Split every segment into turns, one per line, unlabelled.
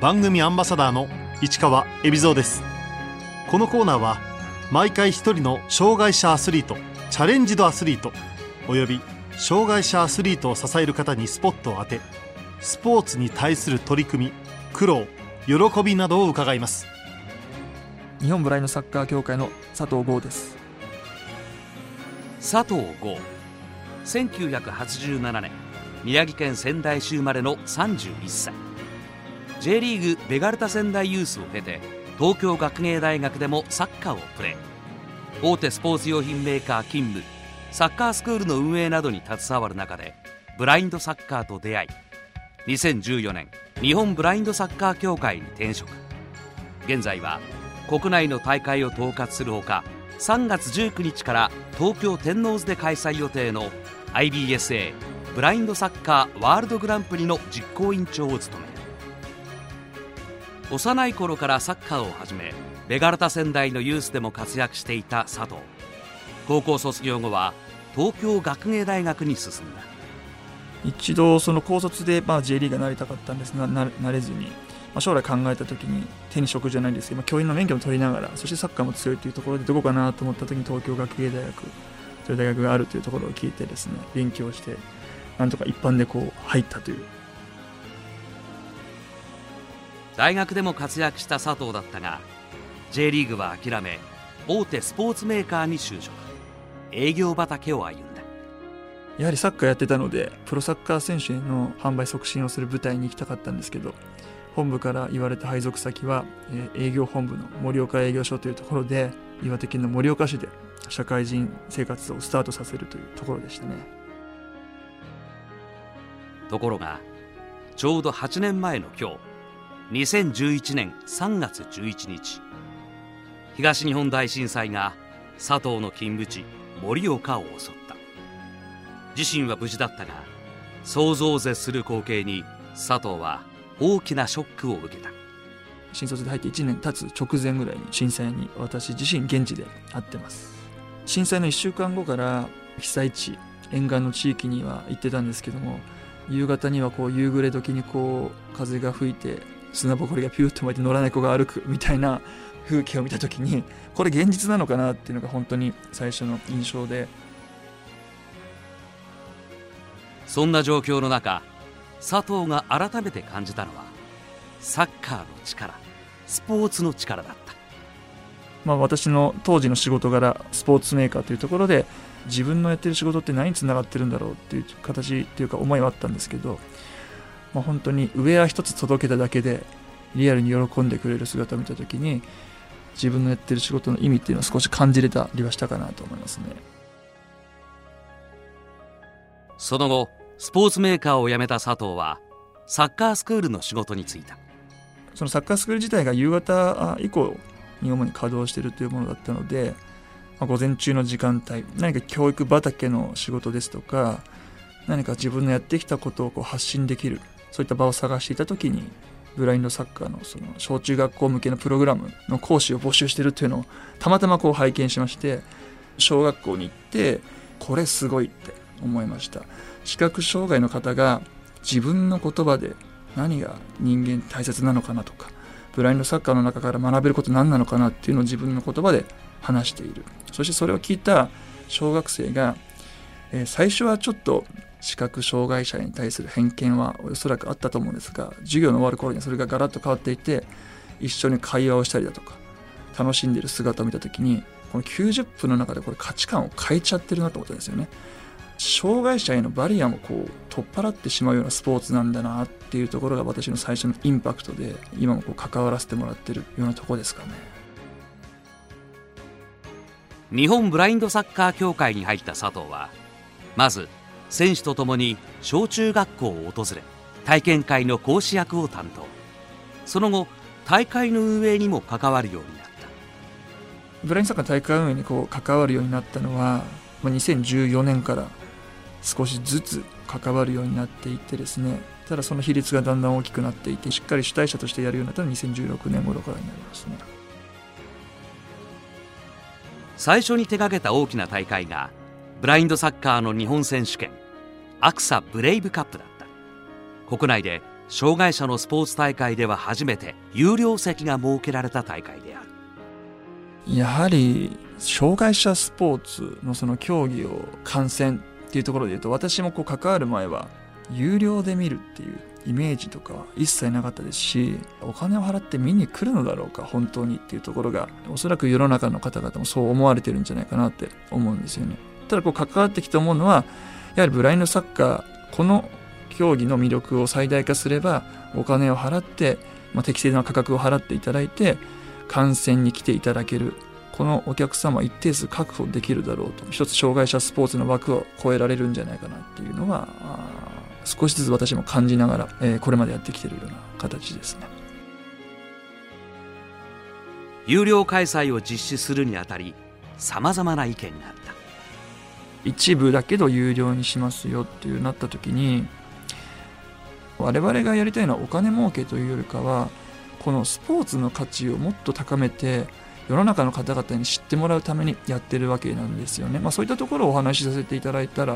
番組アンバサダーの市川恵比蔵です。このコーナーは毎回一人の障害者アスリートチャレンジドアスリートおよび障害者アスリートを支える方にスポットを当てスポーツに対する取り組み苦労喜びなどを伺います。
日本ブラインドサッカー協会の佐藤剛です。
佐藤剛1987年宮城県仙台市生まれの31歳 J リーグベガルタ仙台ユースを経て東京学芸大学でもサッカーをプレー大手スポーツ用品メーカー勤務サッカースクールの運営などに携わる中でブラインドサッカーと出会い2014年日本ブラインドサッカー協会に転職。現在は国内の大会を統括するほか3月19日から東京天王洲で開催予定の IBSA ブラインドサッカーワールドグランプリの実行委員長を務め幼い頃からサッカーを始めベガルタ仙台のユースでも活躍していた佐藤。高校卒業後は東京学芸大学に進んだ。
一度その高卒でまあ J リーグになりたかったんですがなれずに、まあ、将来考えた時に手に職じゃないんですけど、まあ、教員の免許も取りながらそしてサッカーも強いというところでどこかなと思った時に東京学芸大学という大学があるというところを聞いてですね勉強してなんとか一般でこう入ったという
大学でも活躍した佐藤だったが J リーグは諦め大手スポーツメーカーに就職。営業畑を歩んだ。
やはりサッカーやってたのでプロサッカー選手への販売促進をする舞台に行きたかったんですけど本部から言われた配属先は、えー営業本部の盛岡営業所というところで岩手県の盛岡市で社会人生活をスタートさせるというところでしたね。
ところがちょうど8年前の今日2011年3月11日。東日本大震災が佐藤の勤務地盛岡を襲った。自身は無事だったが想像を絶する光景に佐藤は大きなショックを受けた。
新卒で入って1年経つ直前ぐらいに震災に私自身現地で会ってます。震災の1週間後から被災地沿岸の地域には行ってたんですけども夕方にはこう夕暮れ時にこう風が吹いて砂ぼこりがピューッと巻いて野良猫が歩くみたいな風景を見た時にこれ現実なのかなっていうのが本当に最初の印象で。
そんな状況の中佐藤が改めて感じたのはサッカーの力スポーツの力だった。
まあ、私の当時の仕事柄スポーツメーカーというところで自分のやってる仕事って何につながってるんだろうっていう形っていうか思いはあったんですけど、まあ、本当にウェア一つ届けただけでリアルに喜んでくれる姿を見た時に自分のやってる仕事の意味っていうのを少し感じれたりはしたかなと思いますね。
その後スポーツメーカーを辞めた佐藤はサッカースクールの仕事に就いた。
そのサッカースクール自体が夕方以降に主に稼働しているというものだったので、まあ、午前中の時間帯何か教育畑の仕事ですとか何か自分のやってきたことをこう発信できるそういった場を探していた時にブラインドサッカーのその小中学校向けのプログラムの講師を募集してるっていうのをたまたまこう拝見しまして小学校に行ってこれすごいって思いました。視覚障害の方が自分の言葉で何が人間大切なのかなとかブラインドサッカーの中から学べること何なのかなっていうのを自分の言葉で話している。そしてそれを聞いた小学生が、えー最初はちょっと視覚障害者に対する偏見はおそらくあったと思うんですが授業の終わる頃にそれがガラッと変わっていて一緒に会話をしたりだとか楽しんでる姿を見た時にこの90分の中でこれ価値観を変えちゃってるなと思ったんですよね。障害者へのバリアもこう取っ払ってしまうようなスポーツなんだなっていうところが私の最初のインパクトで今もこう関わらせてもらってるようなとこですかね。
日本ブラインドサッカー協会に入った佐藤はまず選手と共に小中学校を訪れ体験会の講師役を担当。その後大会の運営にも関わるようになった。
ブラインドサッカーの大会運営にこう関わるようになったのはまあ2014年から少しずつ関わるようになっていってですね。ただその比率がだんだん大きくなっていてしっかり主体者としてやるようになったのは2016年頃からになりますね。
最初に手掛けた大きな大会がブラインドサッカーの日本選手権アクサブレイブカップだった。国内で障害者のスポーツ大会では初めて有料席が設けられた大会である。
やはり障害者スポーツのその競技を観戦っていうところで言うと私もこう関わる前は有料で見るっていうイメージとかは一切なかったですしお金を払って見に来るのだろうか本当にっていうところがおそらく世の中の方々もそう思われてるんじゃないかなって思うんですよね。ただこう関わってきて思うのはやはりブラインドサッカーこの競技の魅力を最大化すればお金を払って、まあ、適正な価格を払っていただいて観戦に来ていただける。このお客様一定数確保できるだろうと。一つ障害者スポーツの枠を超えられるんじゃないかなっていうのは少しずつ私も感じながら、えー、これまでやってきているような形ですね。
有料開催を実施するにあたりさまざまな意見があった。
一部だけど有料にしますよっていうなった時に我々がやりたいのはお金儲けというよりかはこのスポーツの価値をもっと高めて世の中の方々に知ってもらうためにやってるわけなんですよね。まあ、そういったところをお話しさせていただいたら、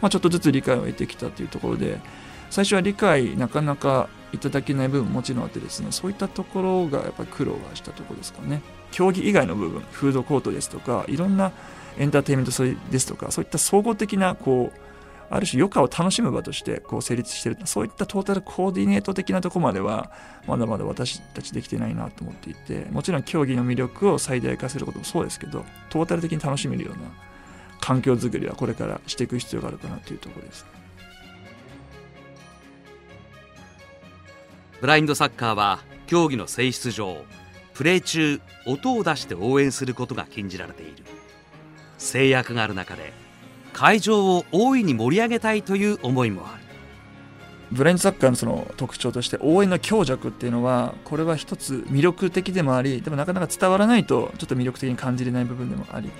まあ、ちょっとずつ理解を得てきたというところで最初は理解なかなかいただけない部分もちろんあってですねそういったところがやっぱ苦労がしたところですかね。競技以外の部分フードコートですとかいろんなエンターテインメントですとかそういった総合的なこうある種余暇を楽しむ場としてこう成立してるそういったトータルコーディネート的なとこまではまだまだ私たちできてないなと思っていてもちろん競技の魅力を最大化することもそうですけどトータル的に楽しめるような環境づくりはこれからしていく必要があるかなというところです。
ブラインドサッカーは競技の性質上プレー中音を出して応援することが禁じられている。制約がある中で会場を大いに盛り上げたいという思いもある。
ブラインドサッカーのその特徴として応援の強弱っていうのはこれは一つ魅力的でもありでもなかなか伝わらないとちょっと魅力的に感じれない部分でもあり。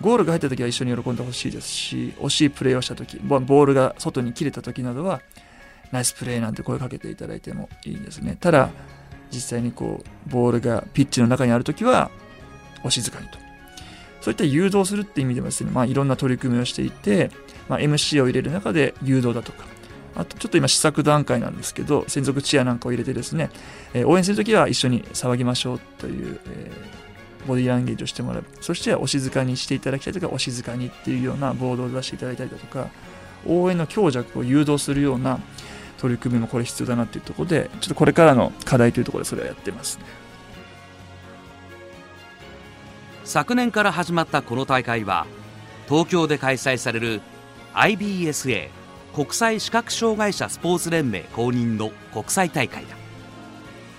ゴールが入った時は一緒に喜んでほしいですし惜しいプレーをした時ボールが外に切れた時などはナイスプレーなんて声かけていただいてもいいですね。ただ実際にこうボールがピッチの中にある時はお静かにと。そういった誘導するって意味でもですね、まあ、いろんな取り組みをしていて、まあ、MC を入れる中で誘導だとか、あとちょっと今試作段階なんですけど、専属チアなんかを入れてですね、えー、応援するときは一緒に騒ぎましょうという、えー、ボディランゲージをしてもらう。そしてお静かにしていただきたいとか、お静かにっていうようなボードを出していただいたりだとか、応援の強弱を誘導するような取り組みもこれ必要だなっていうところで、ちょっとこれからの課題というところでそれはやってますね。
昨年から始まったこの大会は東京で開催される IBSA 国際視覚障害者スポーツ連盟公認の国際大会だ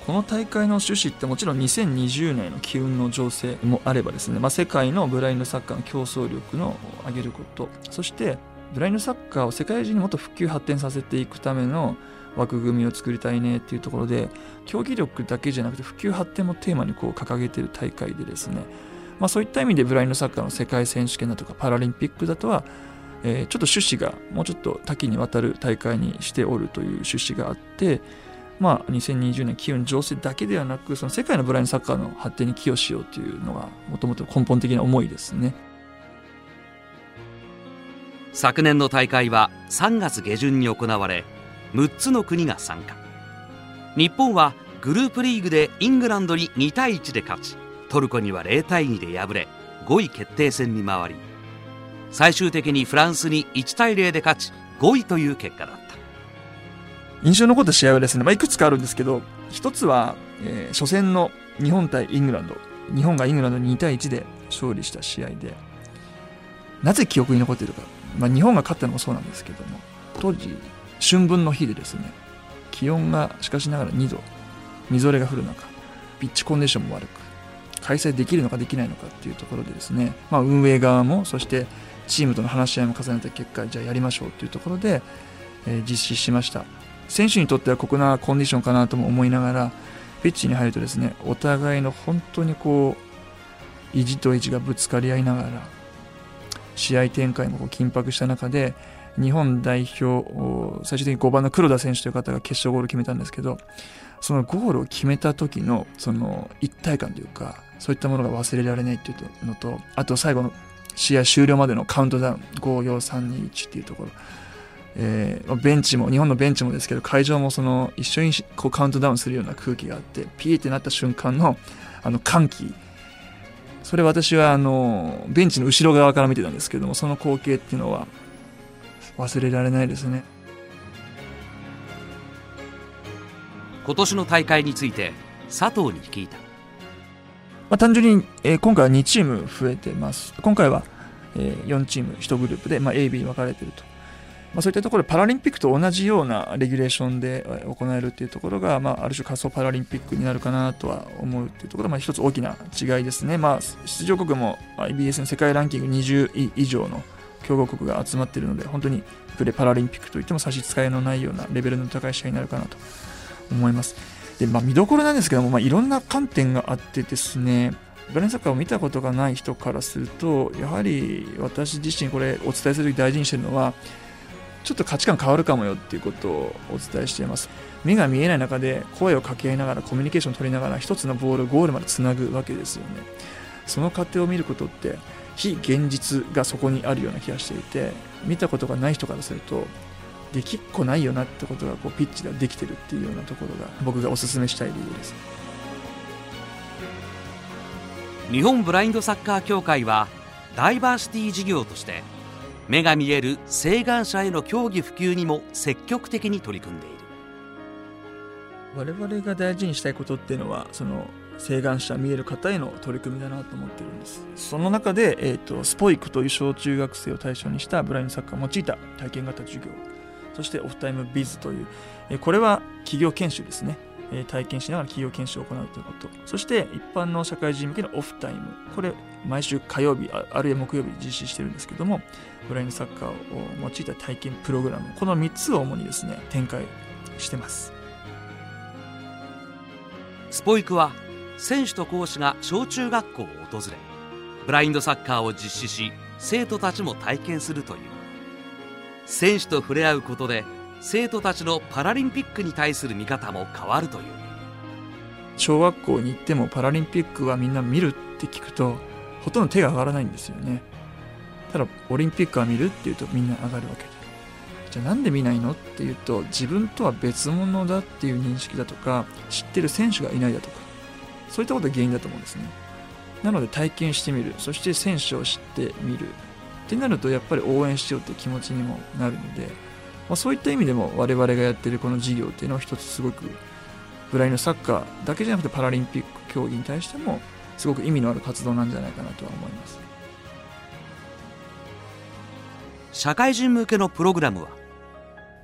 この大会の趣旨ってもちろん2020年の機運の情勢もあればですね、まあ、世界のブラインドサッカーの競争力の上げることそしてブラインドサッカーを世界中にもっと普及発展させていくための枠組みを作りたいねっていうところで競技力だけじゃなくて普及発展もテーマにこう掲げてる大会でですね。まあ、そういった意味でブラインドサッカーの世界選手権だとかパラリンピックだとは、えー、ちょっと趣旨がもうちょっと多岐にわたる大会にしておるという趣旨があって、まあ、2020年機運情勢だけではなくその世界のブラインドサッカーの発展に寄与しようというのがもともと根本的な思いですね
昨年の大会は3月下旬に行われ6つの国が参加。日本はグループリーグでイングランドに2対1で勝ちトルコには0対2で敗れ5位決定戦に回り最終的にフランスに1対0で勝ち5位という結果だった。
印象に残った試合はですね、まあ、いくつかあるんですけど一つは、えー、初戦の日本対イングランド。日本がイングランドに2対1で勝利した試合でなぜ記憶に残っているか、まあ、日本が勝ったのもそうなんですけども。当時春分の日でですね気温がしかしながら2度みぞれが降る中ピッチコンディションも悪く開催できるのかできないのかっていうところでですね、まあ、運営側もそしてチームとの話し合いも重ねた結果じゃあやりましょうというところで、えー、実施しました。選手にとっては酷なコンディションかなとも思いながらピッチに入るとですねお互いの本当にこう意地と意地がぶつかり合いながら試合展開も緊迫した中で日本代表最終的に5番の黒田選手という方が決勝ゴールを決めたんですけどそのゴールを決めた時のその一体感というかそういったものが忘れられないっていうのと、あと最後の試合終了までのカウントダウン、5、4、3、2、1っていうところ、えー、ベンチも日本のベンチもですけど会場もその一緒にこうカウントダウンするような空気があってピーってなった瞬間のあの歓喜それ私はあのベンチの後ろ側から見てたんですけどもその光景っていうのは忘れられないですね。
今年の大会について佐藤に聞いた、ま
あ、単純に、えー、今回は2チーム増えてます。今回は、えー、4チーム1グループで、まあ、A、B に分かれてるとまあ、そういったところでパラリンピックと同じようなレギュレーションで行えるっていうところが、まあ、ある種仮想パラリンピックになるかなとは思うっていうところ。が、まあ、一つ大きな違いですね、まあ、出場国も IBS の世界ランキング20位以上の強豪国が集まっているので本当にプレパラリンピックといっても差し支えのないようなレベルの高い試合になるかなと思います。で、まあ、見どころなんですけども、まあ、いろんな観点があってですねブレンサッカーを見たことがない人からするとやはり私自身これお伝えする時大事にしているのはちょっと価値観変わるかもよっていうことをお伝えしています。目が見えない中で声を掛け合いながらコミュニケーションを取りながら一つのボールゴールまでつなぐわけですよね。その過程を見ることって非現実がそこにあるような気がしていて見たことがない人からするとできっこないよなってことがこうピッチでできてるっていうようなところが僕がお勧めしたい理由です。
日本ブラインドサッカー協会はダイバーシティ事業として目が見える請願者への競技普及にも積極的に取り組んでいる。
我々が大事にしたいことっていうのはその請願者見える方への取り組みだなと思ってるんです。その中で、えーと、スポイクという小中学生を対象にしたブラインドサッカーを用いた体験型授業。そしてオフタイムビズという、え、これは企業研修ですね。え体験しながら企業研修を行うということ。そして、一般の社会人向けのオフタイム。これ、毎週火曜日、あるいは木曜日実施してるんですけども、ブラインドサッカーを用いた体験プログラム。この3つを主にですね、展開してます。
スポイクは、選手と講師が小中学校を訪れ、ブラインドサッカーを実施し、生徒たちも体験するという。選手と触れ合うことで、生徒たちのパラリンピックに対する見方も変わるという。
小学校に行ってもパラリンピックはみんな見るって聞くとほとんど手が上がらないんですよね。ただオリンピックは見るっていうとみんな上がるわけでじゃあなんで見ないのっていうと自分とは別物だっていう認識だとか知ってる選手がいないだとか。そういったことが原因だと思うんですね。なので体験してみる。そして選手を知ってみる。ってなるとやっぱり応援しようって気持ちにもなるのでまあ、そういった意味でも我々がやってるこの事業っていうのは一つすごくブラインドサッカーだけじゃなくてパラリンピック競技に対してもすごく意味のある活動なんじゃないかなとは思います。
社会人向けのプログラムは？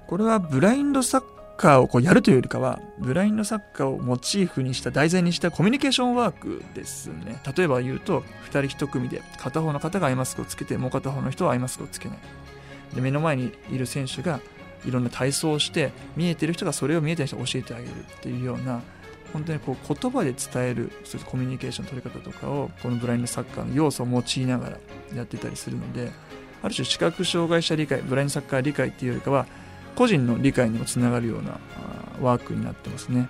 これはブラインドサッカーをこうやるというよりかはブラインドサッカーをモチーフにした題材にしたコミュニケーションワークですね。例えば言うと2人1組で片方の方がアイマスクをつけてもう片方の人はアイマスクをつけないで目の前にいる選手がいろんな体操をして見えてる人がそれを見えてる人に教えてあげるっていうような本当にこう言葉で伝えるそううコミュニケーションの取り方とかをこのブラインドサッカーの要素を用いながらやってたりするのである種視覚障害者理解ブラインドサッカー理解っていうよりかは個人の理解にもつながるようなワークになってますね。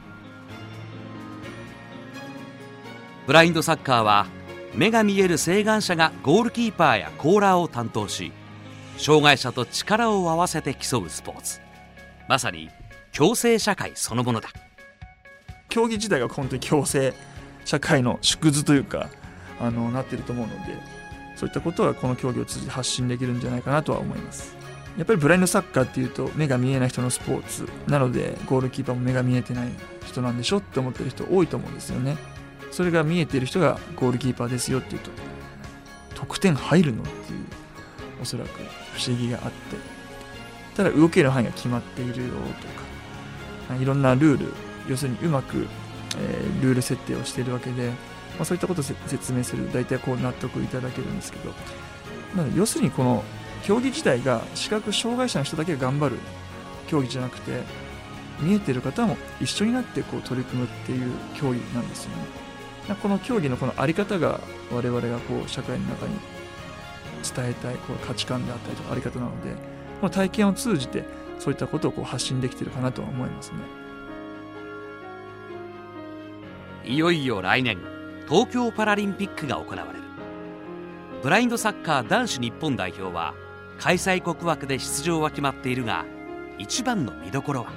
ブラインドサッカーは目が見える請願者がゴールキーパーやコーラーを担当し障害者と力を合わせて競うスポーツ。まさに共生社会そのものだ。
競技自体が本当に共生社会の縮図というかあのなってると思うのでそういったことはこの競技を通じて発信できるんじゃないかなとは思います。やっぱりブラインドサッカーっていうと目が見えない人のスポーツなのでゴールキーパーも目が見えてない人なんでしょって思ってる人多いと思うんですよね。それが見えてる人がゴールキーパーですよっていうと得点入るのっていうおそらく不思議があってただ動ける範囲が決まっているよとかいろんなルール要するにうまく、えー、ルール設定をしているわけで、まあ、そういったことを説明する大体こう納得いただけるんですけどなの要するにこの競技自体が視覚障害者の人だけが頑張る競技じゃなくて見えてる方も一緒になってこう取り組むっていう競技なんですよね。この競技のこの在り方が我々がこう社会の中に伝えたいこう価値観であったりとかあり方なのでこの体験を通じてそういったことをこう発信できてるかなとは思いますね。
いよいよ来年東京パラリンピックが行われる。ブラインドサッカー男子日本代表は開催国枠で出場は決まっているが一番の見どころは？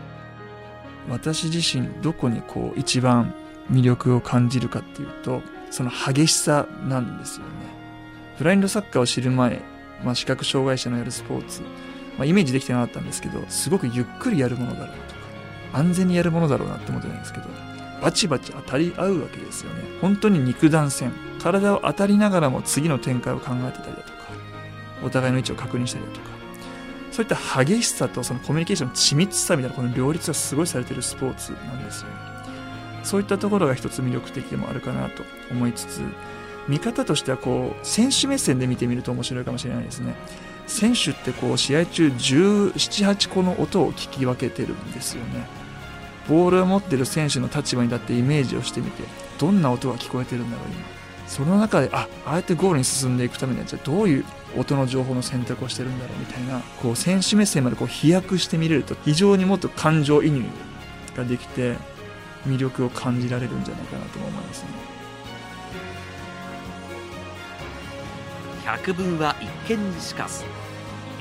私自身どこにこう一番魅力を感じるかっていうとその激しさなんですよねブラインドサッカーを知る前、まあ、視覚障害者のやるスポーツ、まあ、イメージできてなかったんですけどすごくゆっくりやるものだろうと。か安全にやるものだろうなって思ってたんですけどバチバチ当たり合うわけですよね。本当に肉弾戦。体を当たりながらも次の展開を考えてたりだとかお互いの位置を確認したりだとか。そういった激しさとそのコミュニケーションの緻密さみたいなこの両立がすごいされてるスポーツなんですよね。そういったところが一つ魅力的でもあるかなと思いつつ見方としてはこう選手目線で見てみると面白いかもしれないですね。選手ってこう試合中178個の音を聞き分けてるんですよね。ボールを持ってる選手の立場に立ってイメージをしてみてどんな音が聞こえてるんだろう今。その中であああやってゴールに進んでいくためにはじゃあどういう音の情報の選択をしてるんだろうみたいなこう選手目線までこう飛躍してみれると非常にもっと感情移入ができて魅力を感じられるんじゃないかなと思いますね。
百聞は一見にしかず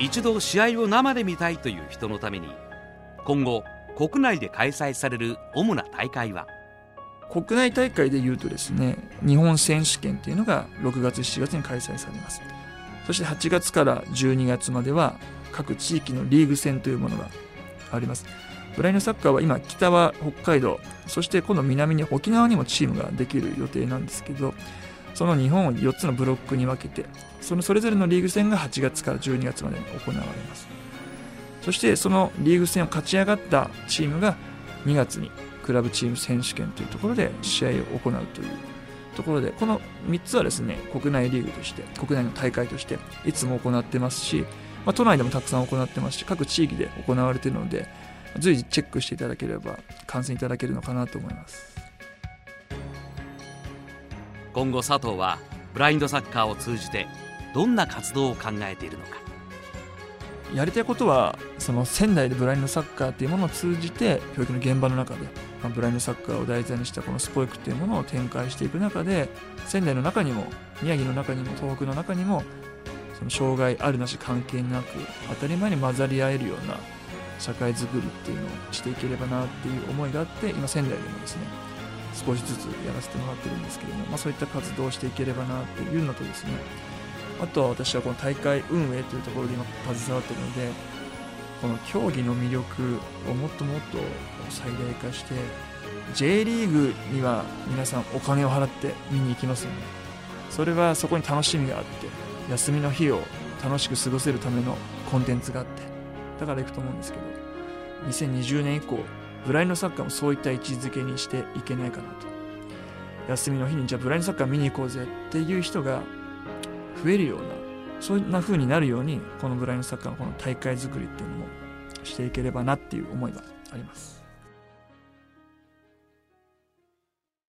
一度試合を生で見たいという人のために今後国内で開催される主な大会は？
国内大会でいうとですね日本選手権っていうのが6月7月に開催されます。そして8月から12月までは各地域のリーグ戦というものがあります。ブラインドサッカーは今北は北海道そして今度南に沖縄にもチームができる予定なんですけどその日本を4つのブロックに分けてそのそれぞれのリーグ戦が8月から12月まで行われます。そしてそのリーグ戦を勝ち上がったチームが2月にクラブチーム選手権というところで試合を行うというところでこの3つはですね国内リーグとして国内の大会としていつも行ってますし、まあ、都内でもたくさん行ってますし各地域で行われているので随時チェックしていただければ観戦いただけるのかなと思います。
今後佐藤はブラインドサッカーを通じてどんな活動を考えているのか。
やりたいことはその仙台でブラインドサッカーっていうものを通じて教育の現場の中で、まあ、ブラインドサッカーを題材にしたこのスポイクっていうものを展開していく中で仙台の中にも宮城の中にも東北の中にもその障害あるなし関係なく当たり前に混ざり合えるような社会づくりっていうのをしていければなっていう思いがあって今仙台でもですね少しずつやらせてもらってるんですけども、まあ、そういった活動をしていければなっていうのとですねあとは私はこの大会運営というところで今携わってるのでこの競技の魅力をもっともっと最大化して J リーグには皆さんお金を払って見に行きますよね。それはそこに楽しみがあって休みの日を楽しく過ごせるためのコンテンツがあってだから行くと思うんですけど2020年以降ブラインドサッカーもそういった位置づけにしていけないかなと。休みの日にじゃあブラインドサッカー見に行こうぜっていう人が増えるようなそんな風になるようにこのブラインドサッカーのこの大会作りっていうのもしていければなっていう思いがあります。